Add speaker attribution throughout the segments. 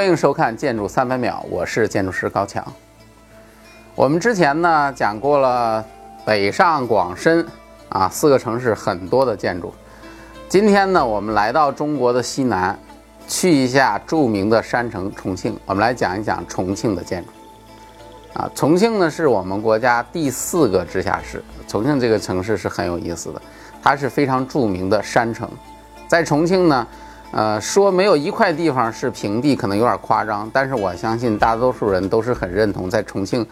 Speaker 1: 欢迎收看《建筑三百秒》，我是建筑师高强。我们之前呢讲过了北上广深啊四个城市很多的建筑，今天呢我们来到中国的西南，去一下著名的山城重庆，我们来讲一讲重庆的建筑。啊，重庆呢是我们国家第四个直辖市，重庆这个城市是很有意思的，它是非常著名的山城，在重庆呢。呃，说没有一块地方是平地，可能有点夸张，但是我相信大多数人都是很认同，在重庆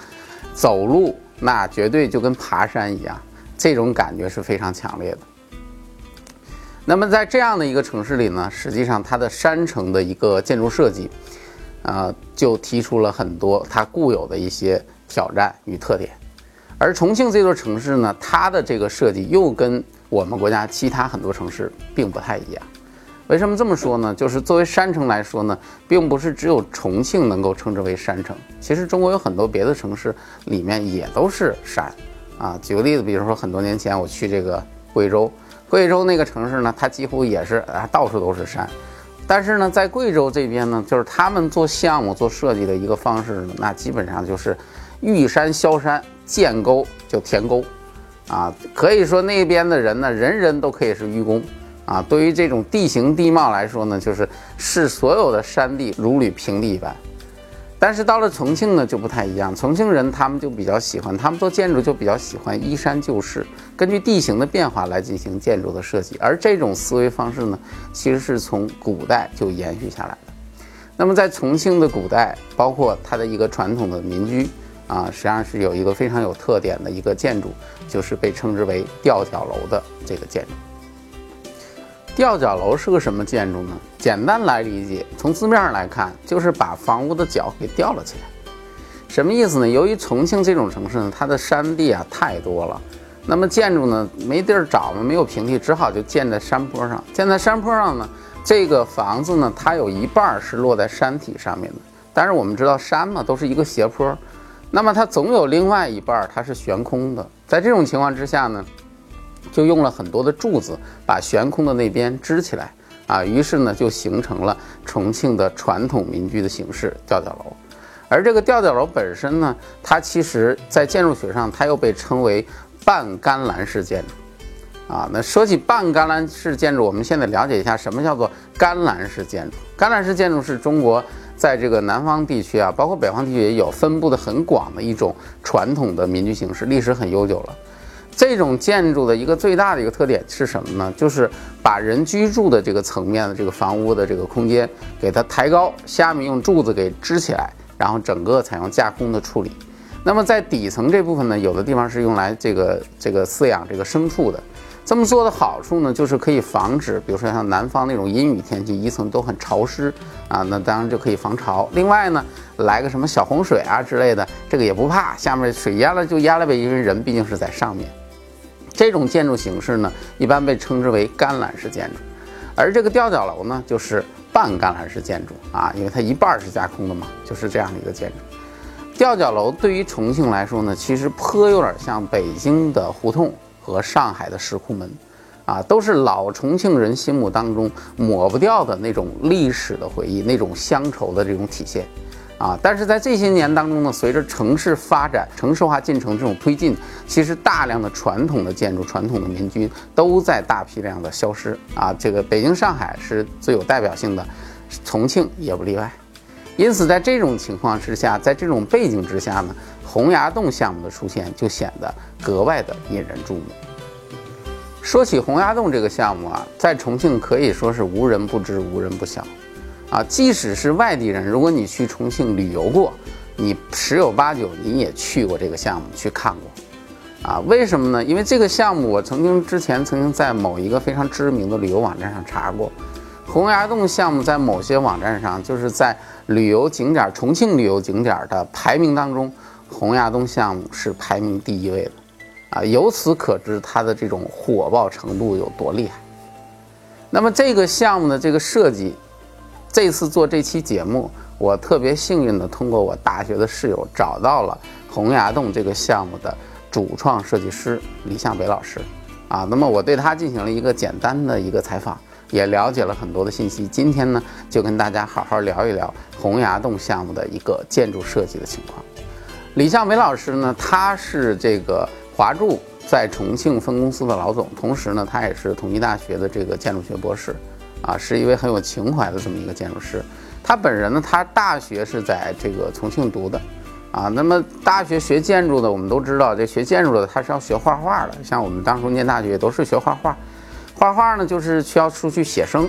Speaker 1: 走路那绝对就跟爬山一样，这种感觉是非常强烈的。那么在这样的一个城市里呢，实际上它的山城的一个建筑设计，啊，就提出了很多它固有的一些挑战与特点。而重庆这座城市呢，它的这个设计又跟我们国家其他很多城市并不太一样。为什么这么说呢？就是作为山城来说呢，并不是只有重庆能够称之为山城。其实中国有很多别的城市里面也都是山，啊，举个例子，比如说很多年前我去这个贵州，贵州那个城市呢，它几乎也是啊，到处都是山。但是呢，在贵州这边呢，就是他们做项目做设计的一个方式呢，那基本上就是遇山削山，见沟就填沟，啊，可以说那边的人呢，人人都可以是愚公。啊，对于这种地形地貌来说呢，就是视所有的山地如履平地一般。但是到了重庆呢，就不太一样。重庆人他们就比较喜欢，他们做建筑就比较喜欢依山就势，根据地形的变化来进行建筑的设计。而这种思维方式呢，其实是从古代就延续下来的。那么在重庆的古代，包括它的一个传统的民居啊，实际上是有一个非常有特点的一个建筑，就是被称之为吊脚楼的这个建筑。吊脚楼是个什么建筑呢？简单来理解，从字面上来看，就是把房屋的脚给吊了起来。什么意思呢？由于重庆这种城市呢，它的山地啊太多了，那么建筑呢没地儿找嘛，没有平地，只好就建在山坡上。建在山坡上呢，这个房子呢，它有一半是落在山体上面的。但是我们知道山嘛，都是一个斜坡，那么它总有另外一半它是悬空的。在这种情况之下呢？就用了很多的柱子把悬空的那边支起来啊，于是呢就形成了重庆的传统民居的形式吊脚楼。而这个吊脚楼本身呢，它其实在建筑学上它又被称为半干栏式建筑啊。那说起半干栏式建筑，我们现在了解一下什么叫做干栏式建筑。干栏式建筑是中国在这个南方地区啊，包括北方地区也有分布的很广的一种传统的民居形式，历史很悠久了。这种建筑的一个最大的一个特点是什么呢？就是把人居住的这个层面的这个房屋的这个空间给它抬高，下面用柱子给支起来，然后整个采用架空的处理。那么在底层这部分呢，有的地方是用来这个这个饲养这个牲畜的。这么做的好处呢，就是可以防止，比如说像南方那种阴雨天气，一层都很潮湿啊，那当然就可以防潮。另外呢，来个什么小洪水啊之类的，这个也不怕，下面水淹了就淹了呗，因为人毕竟是在上面。这种建筑形式呢，一般被称之为干栏式建筑，而这个吊脚楼呢，就是半干栏式建筑啊，因为它一半是架空的嘛，就是这样的一个建筑。吊脚楼对于重庆来说呢，其实颇有点像北京的胡同和上海的石库门，啊，都是老重庆人心目当中抹不掉的那种历史的回忆，那种乡愁的这种体现。啊，但是在这些年当中呢，随着城市发展、城市化进程这种推进，其实大量的传统的建筑、传统的民居都在大批量的消失啊。这个北京、上海是最有代表性的，重庆也不例外。因此，在这种情况之下，在这种背景之下呢，洪崖洞项目的出现就显得格外的引人注目。说起洪崖洞这个项目啊，在重庆可以说是无人不知、无人不晓。啊，即使是外地人，如果你去重庆旅游过，你十有八九你也去过这个项目去看过，啊，为什么呢？因为这个项目我曾经之前曾经在某一个非常知名的旅游网站上查过，洪崖洞项目在某些网站上就是在旅游景点重庆旅游景点的排名当中，洪崖洞项目是排名第一位的，啊，由此可知它的这种火爆程度有多厉害。那么这个项目的这个设计。这次做这期节目，我特别幸运的通过我大学的室友找到了洪崖洞这个项目的主创设计师李向北老师，啊，那么我对他进行了一个简单的一个采访，也了解了很多的信息。今天呢，就跟大家好好聊一聊洪崖洞项目的一个建筑设计的情况。李向伟老师呢，他是这个华筑在重庆分公司的老总，同时呢，他也是统一大学的这个建筑学博士，啊，是一位很有情怀的这么一个建筑师。他本人呢，他大学是在这个重庆读的。啊，那么大学学建筑的，我们都知道，这学建筑的他是要学画画的。像我们当初念大学都是学画画，画画呢就是需要出去写生，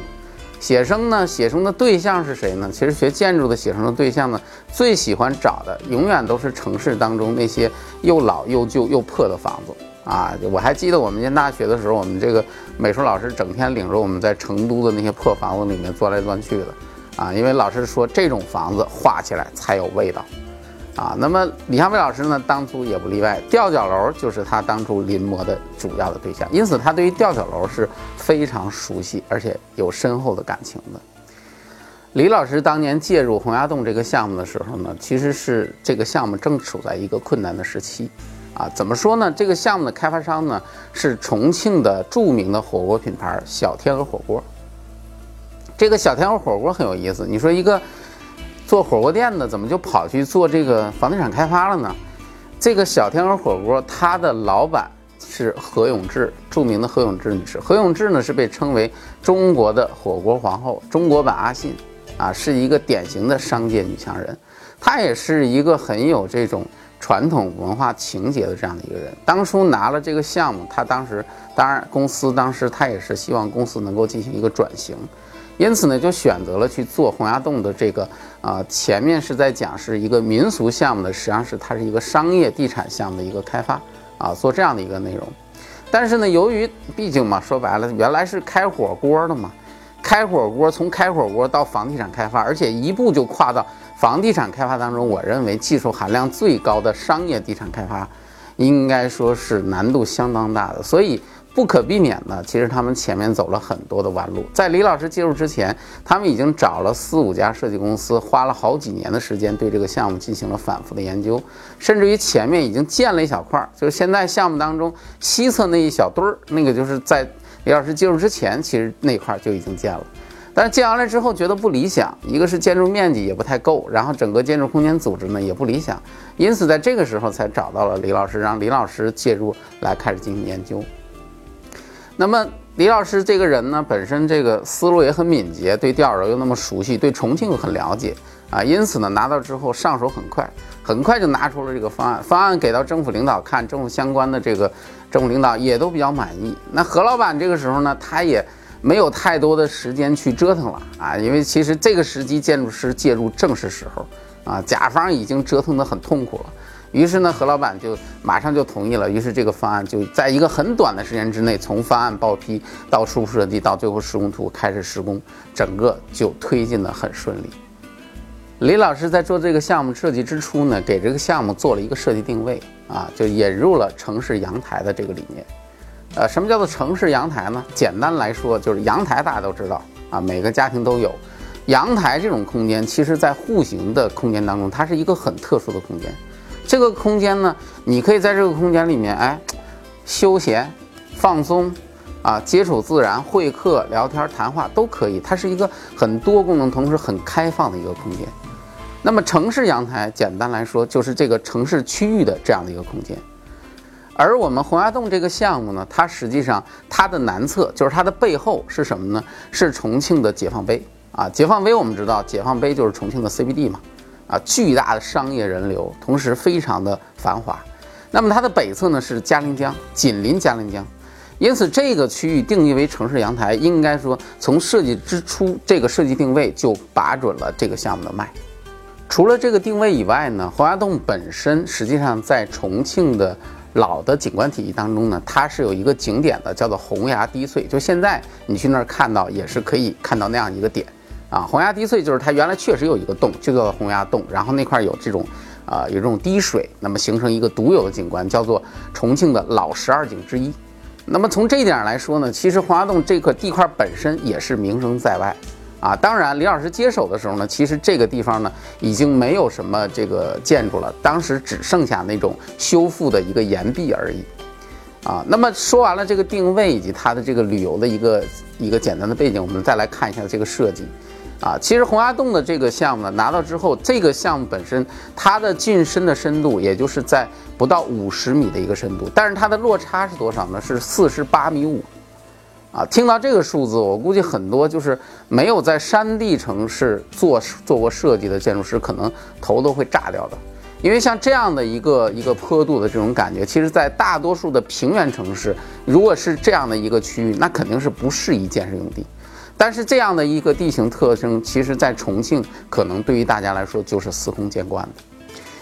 Speaker 1: 写生呢写生的对象是谁呢？其实学建筑的写生的对象呢，最喜欢找的永远都是城市当中那些又老又旧又破的房子啊。我还记得我们念大学的时候，我们这个美术老师整天领着我们在成都的那些破房子里面钻来钻去的啊，因为老师说这种房子画起来才有味道。啊，那么李向飞老师呢，当初也不例外，吊脚楼就是他当初临摹的主要的对象，因此他对于吊脚楼是非常熟悉，而且有深厚的感情的。李老师当年介入洪崖洞这个项目的时候呢，其实是这个项目正处在一个困难的时期，啊，怎么说呢？这个项目的开发商呢是重庆的著名的火锅品牌小天鹅火锅。这个小天鹅火锅很有意思，你说一个。做火锅店的怎么就跑去做这个房地产开发了呢？这个小天鹅火锅，它的老板是何永志，著名的何永志女士。何永志呢是被称为中国的火锅皇后，中国版阿信，啊，是一个典型的商界女强人。她也是一个很有这种传统文化情节的这样的一个人。当初拿了这个项目，他当时当然公司当时他也是希望公司能够进行一个转型。因此呢，就选择了去做洪崖洞的这个啊，前面是在讲是一个民俗项目的，实际上是它是一个商业地产项目的一个开发啊，做这样的一个内容。但是呢，由于毕竟嘛，说白了，原来是开火锅的嘛，开火锅从开火锅到房地产开发，而且一步就跨到房地产开发当中，我认为技术含量最高的商业地产开发，应该说是难度相当大的，所以。不可避免的，其实他们前面走了很多的弯路。在李老师介入之前，他们已经找了四五家设计公司，花了好几年的时间对这个项目进行了反复的研究，甚至于前面已经建了一小块儿，就是现在项目当中西侧那一小堆儿，那个就是在李老师介入之前，其实那块就已经建了。但是建完了之后觉得不理想，一个是建筑面积也不太够，然后整个建筑空间组织呢也不理想，因此在这个时候才找到了李老师，让李老师介入来开始进行研究。那么李老师这个人呢，本身这个思路也很敏捷，对吊脚楼又那么熟悉，对重庆又很了解啊，因此呢，拿到之后上手很快，很快就拿出了这个方案。方案给到政府领导看，政府相关的这个政府领导也都比较满意。那何老板这个时候呢，他也没有太多的时间去折腾了啊，因为其实这个时机建筑师介入正是时候啊，甲方已经折腾得很痛苦了。于是呢，何老板就马上就同意了。于是这个方案就在一个很短的时间之内，从方案报批到初步设计到最后施工图开始施工，整个就推进的很顺利。李老师在做这个项目设计之初呢，给这个项目做了一个设计定位啊，就引入了城市阳台的这个理念。呃，什么叫做城市阳台呢？简单来说，就是阳台大家都知道啊，每个家庭都有。阳台这种空间，其实在户型的空间当中，它是一个很特殊的空间。这个空间呢，你可以在这个空间里面，哎，休闲、放松，啊，接触自然、会客、聊天、谈话都可以。它是一个很多功能，同时很开放的一个空间。那么城市阳台，简单来说就是这个城市区域的这样的一个空间。而我们洪崖洞这个项目呢，它实际上它的南侧就是它的背后是什么呢？是重庆的解放碑啊。解放碑我们知道，解放碑就是重庆的 CBD 嘛。啊，巨大的商业人流，同时非常的繁华。那么它的北侧呢是嘉陵江，紧邻嘉陵江，因此这个区域定义为城市阳台，应该说从设计之初，这个设计定位就把准了这个项目的脉。除了这个定位以外呢，洪崖洞本身实际上在重庆的老的景观体系当中呢，它是有一个景点的，叫做洪崖滴翠。就现在你去那儿看到，也是可以看到那样一个点。啊，洪崖滴翠就是它原来确实有一个洞，就叫做洪崖洞，然后那块有这种，啊，有这种滴水，那么形成一个独有的景观，叫做重庆的老十二景之一。那么从这一点来说呢，其实洪崖洞这块地块本身也是名声在外，啊，当然李老师接手的时候呢，其实这个地方呢已经没有什么这个建筑了，当时只剩下那种修复的一个岩壁而已。啊。那么说完了这个定位以及它的这个旅游的一个一个简单的背景，我们再来看一下这个设计。啊，其实洪崖洞的这个项目呢，拿到之后，这个项目本身它的进深的深度，也就是在不到五十米的一个深度，但是它的落差是多少呢？是四十八米五。啊，听到这个数字，我估计很多就是没有在山地城市做做过设计的建筑师，可能头都会炸掉的。因为像这样的一个一个坡度的这种感觉，其实在大多数的平原城市，如果是这样的一个区域，那肯定是不适宜建设用地。但是这样的一个地形特征，其实，在重庆可能对于大家来说就是司空见惯的。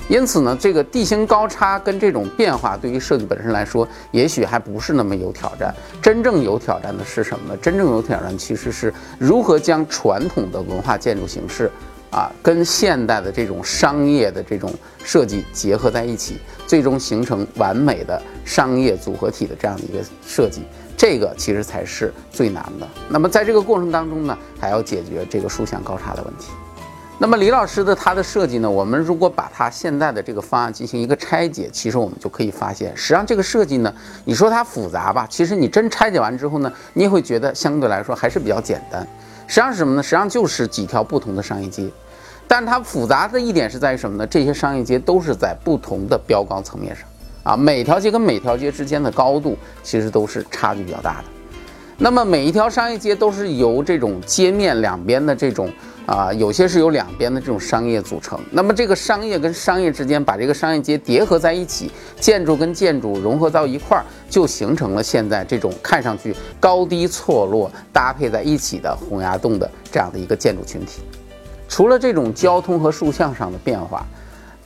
Speaker 1: 因此呢，这个地形高差跟这种变化，对于设计本身来说，也许还不是那么有挑战。真正有挑战的是什么呢？真正有挑战其实是如何将传统的文化建筑形式，啊，跟现代的这种商业的这种设计结合在一起，最终形成完美的商业组合体的这样的一个设计。这个其实才是最难的。那么在这个过程当中呢，还要解决这个竖向高差的问题。那么李老师的他的设计呢，我们如果把他现在的这个方案进行一个拆解，其实我们就可以发现，实际上这个设计呢，你说它复杂吧，其实你真拆解完之后呢，你也会觉得相对来说还是比较简单。实际上是什么呢？实际上就是几条不同的商业街，但它复杂的一点是在于什么呢？这些商业街都是在不同的标高层面上。啊，每条街跟每条街之间的高度其实都是差距比较大的。那么每一条商业街都是由这种街面两边的这种啊，有些是由两边的这种商业组成。那么这个商业跟商业之间把这个商业街叠合在一起，建筑跟建筑融合到一块儿，就形成了现在这种看上去高低错落搭配在一起的洪崖洞的这样的一个建筑群体。除了这种交通和竖向上的变化。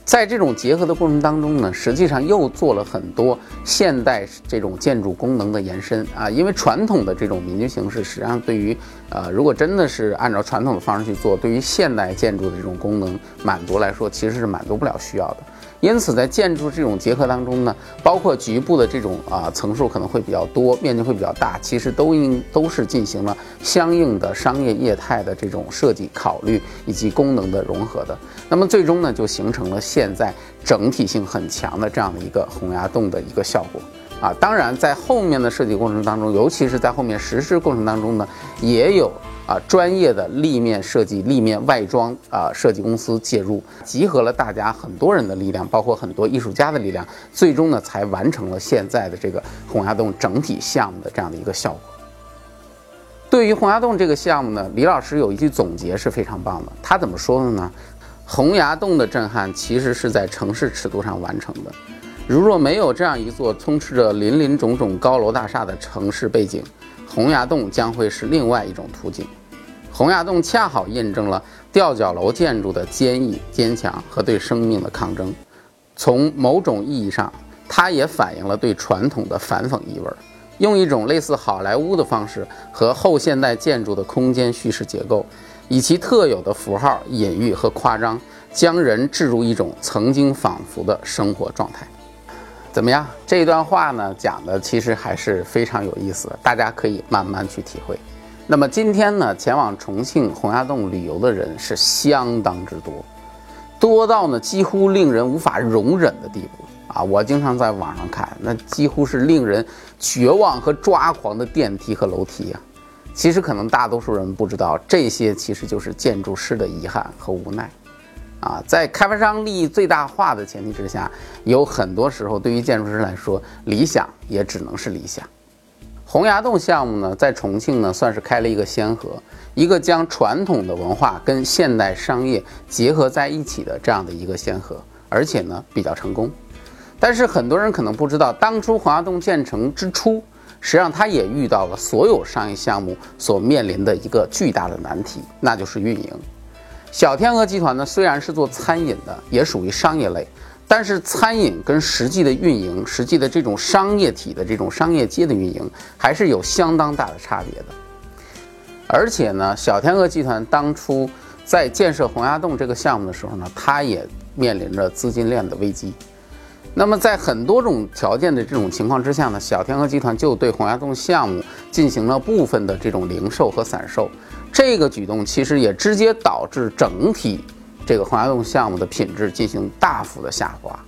Speaker 1: 在这种结合的过程当中呢，实际上又做了很多现代这种建筑功能的延伸啊。因为传统的这种民居形式，实际上对于呃，如果真的是按照传统的方式去做，对于现代建筑的这种功能满足来说，其实是满足不了需要的。因此，在建筑这种结合当中呢，包括局部的这种啊层数可能会比较多，面积会比较大，其实都应都是进行了相应的商业业态的这种设计考虑以及功能的融合的。那么最终呢，就形成了现在整体性很强的这样的一个洪崖洞的一个效果啊。当然，在后面的设计过程当中，尤其是在后面实施过程当中呢，也有。啊，专业的立面设计、立面外装啊设计公司介入，集合了大家很多人的力量，包括很多艺术家的力量，最终呢才完成了现在的这个洪崖洞整体项目的这样的一个效果。对于洪崖洞这个项目呢，李老师有一句总结是非常棒的，他怎么说的呢？洪崖洞的震撼其实是在城市尺度上完成的，如若没有这样一座充斥着林林种种高楼大厦的城市背景。洪崖洞将会是另外一种图景，洪崖洞恰好印证了吊脚楼建筑的坚毅坚强和对生命的抗争。从某种意义上，它也反映了对传统的反讽意味，用一种类似好莱坞的方式和后现代建筑的空间叙事结构，以其特有的符号、隐喻和夸张，将人置入一种曾经仿佛的生活状态。怎么样？这一段话呢，讲的其实还是非常有意思的，大家可以慢慢去体会。那么今天呢，前往重庆洪崖洞旅游的人是相当之多，多到呢几乎令人无法容忍的地步啊！我经常在网上看，那几乎是令人绝望和抓狂的电梯和楼梯呀。其实可能大多数人不知道，这些其实就是建筑师的遗憾和无奈。啊，在开发商利益最大化的前提之下，有很多时候对于建筑师来说，理想也只能是理想。洪崖洞项目呢，在重庆呢算是开了一个先河，一个将传统的文化跟现代商业结合在一起的这样的一个先河，而且呢比较成功。但是很多人可能不知道，当初洪崖洞建成之初，实际上它也遇到了所有商业项目所面临的一个巨大的难题，那就是运营。小天鹅集团呢，虽然是做餐饮的，也属于商业类，但是餐饮跟实际的运营、实际的这种商业体的这种商业街的运营，还是有相当大的差别的。而且呢，小天鹅集团当初在建设洪崖洞这个项目的时候呢，它也面临着资金链的危机。那么在很多种条件的这种情况之下呢，小天鹅集团就对洪崖洞项目进行了部分的这种零售和散售。这个举动其实也直接导致整体这个洪崖洞项目的品质进行大幅的下滑，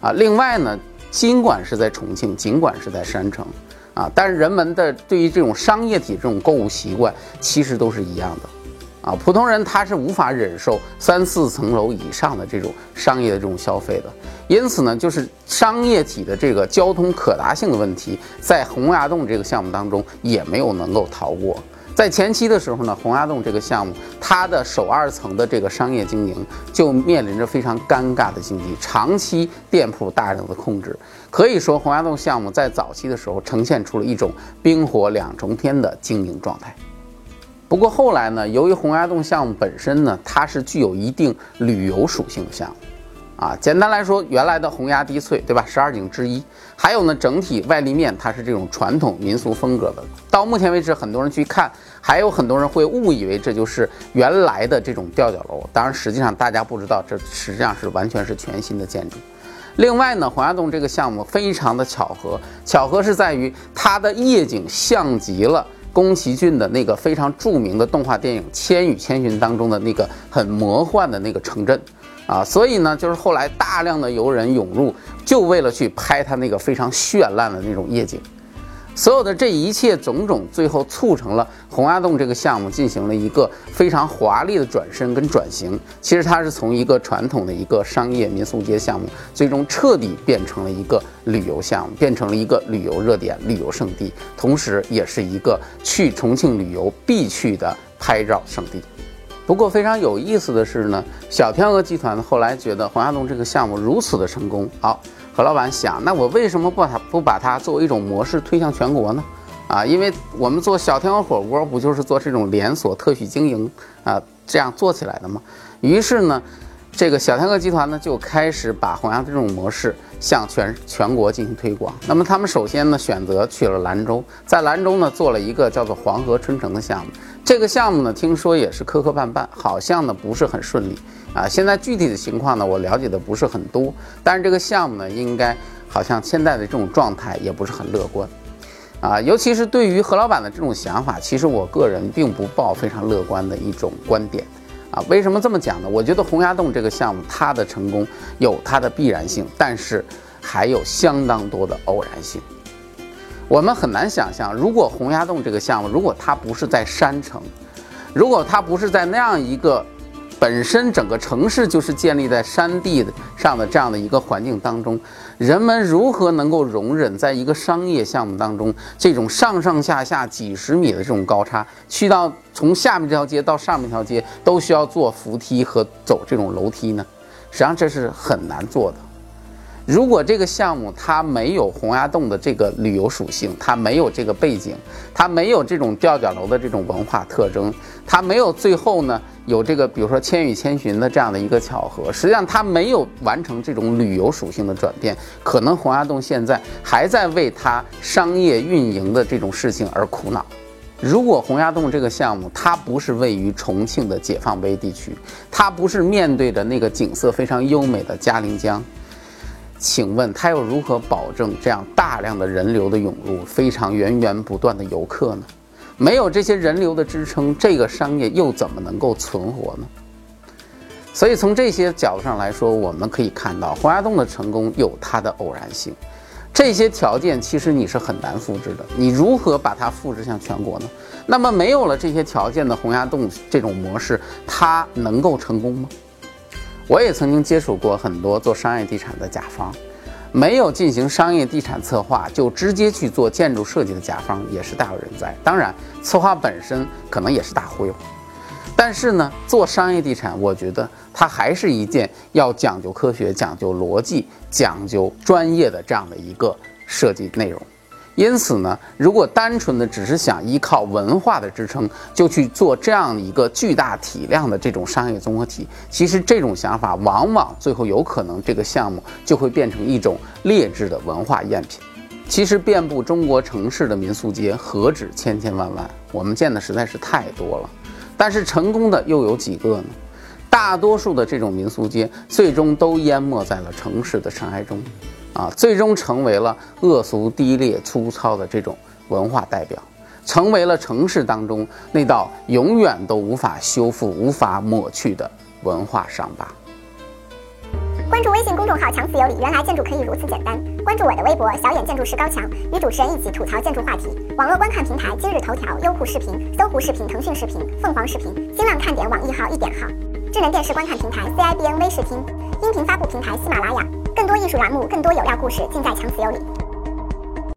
Speaker 1: 啊，另外呢，尽管是在重庆，尽管是在山城，啊，但是人们的对于这种商业体这种购物习惯其实都是一样的。啊，普通人他是无法忍受三四层楼以上的这种商业的这种消费的，因此呢，就是商业体的这个交通可达性的问题，在洪崖洞这个项目当中也没有能够逃过。在前期的时候呢，洪崖洞这个项目，它的首二层的这个商业经营就面临着非常尴尬的境地，长期店铺大量的控制，可以说洪崖洞项目在早期的时候呈现出了一种冰火两重天的经营状态。不过后来呢，由于洪崖洞项目本身呢，它是具有一定旅游属性的项目，啊，简单来说，原来的洪崖滴翠，对吧？十二景之一，还有呢，整体外立面它是这种传统民俗风格的。到目前为止，很多人去看，还有很多人会误以为这就是原来的这种吊脚楼。当然，实际上大家不知道，这实际上是完全是全新的建筑。另外呢，洪崖洞这个项目非常的巧合，巧合是在于它的夜景像极了。宫崎骏的那个非常著名的动画电影《千与千寻》当中的那个很魔幻的那个城镇，啊，所以呢，就是后来大量的游人涌入，就为了去拍它那个非常绚烂的那种夜景。所有的这一切种种，最后促成了洪崖洞这个项目进行了一个非常华丽的转身跟转型。其实它是从一个传统的一个商业民宿街项目，最终彻底变成了一个旅游项目，变成了一个旅游热点、旅游胜地，同时也是一个去重庆旅游必去的拍照胜地。不过非常有意思的是呢，小天鹅集团后来觉得黄崖洞这个项目如此的成功，好。何老板想，那我为什么不把它不把它作为一种模式推向全国呢？啊，因为我们做小天鹅火锅不就是做这种连锁特许经营啊，这样做起来的吗？于是呢，这个小天鹅集团呢就开始把弘扬这种模式向全全国进行推广。那么他们首先呢选择去了兰州，在兰州呢做了一个叫做黄河春城的项目。这个项目呢听说也是磕磕绊绊，好像呢不是很顺利。啊，现在具体的情况呢，我了解的不是很多，但是这个项目呢，应该好像现在的这种状态也不是很乐观，啊，尤其是对于何老板的这种想法，其实我个人并不抱非常乐观的一种观点，啊，为什么这么讲呢？我觉得洪崖洞这个项目它的成功有它的必然性，但是还有相当多的偶然性，我们很难想象，如果洪崖洞这个项目，如果它不是在山城，如果它不是在那样一个。本身整个城市就是建立在山地上的这样的一个环境当中，人们如何能够容忍在一个商业项目当中这种上上下下几十米的这种高差，去到从下面这条街到上面一条街都需要坐扶梯和走这种楼梯呢？实际上这是很难做的。如果这个项目它没有洪崖洞的这个旅游属性，它没有这个背景，它没有这种吊脚楼的这种文化特征，它没有最后呢有这个比如说《千与千寻》的这样的一个巧合，实际上它没有完成这种旅游属性的转变，可能洪崖洞现在还在为它商业运营的这种事情而苦恼。如果洪崖洞这个项目它不是位于重庆的解放碑地区，它不是面对着那个景色非常优美的嘉陵江。请问他又如何保证这样大量的人流的涌入，非常源源不断的游客呢？没有这些人流的支撑，这个商业又怎么能够存活呢？所以从这些角度上来说，我们可以看到洪崖洞的成功有它的偶然性。这些条件其实你是很难复制的，你如何把它复制向全国呢？那么没有了这些条件的洪崖洞这种模式，它能够成功吗？我也曾经接触过很多做商业地产的甲方，没有进行商业地产策划就直接去做建筑设计的甲方也是大有人在。当然，策划本身可能也是大忽悠，但是呢，做商业地产，我觉得它还是一件要讲究科学、讲究逻辑、讲究专业的这样的一个设计内容。因此呢，如果单纯的只是想依靠文化的支撑就去做这样一个巨大体量的这种商业综合体，其实这种想法往往最后有可能这个项目就会变成一种劣质的文化赝品。其实遍布中国城市的民宿街何止千千万万，我们见的实在是太多了，但是成功的又有几个呢？大多数的这种民宿街最终都淹没在了城市的尘埃中。啊，最终成为了恶俗、低劣、粗糙的这种文化代表，成为了城市当中那道永远都无法修复、无法抹去的文化伤疤。关注微信公众号“强词有理”，原来建筑可以如此简单。
Speaker 2: 关注我的微博“小眼建筑师高强”，与主持人一起吐槽建筑话题。网络观看平台：今日头条、优酷视频、搜狐视频、腾讯视频、凤凰视频、新浪看点、网易号、一点号。智能电视观看平台：CIBN 微视听。音频发布平台：喜马拉雅。更多艺术栏目，更多有料故事，尽在强词有理。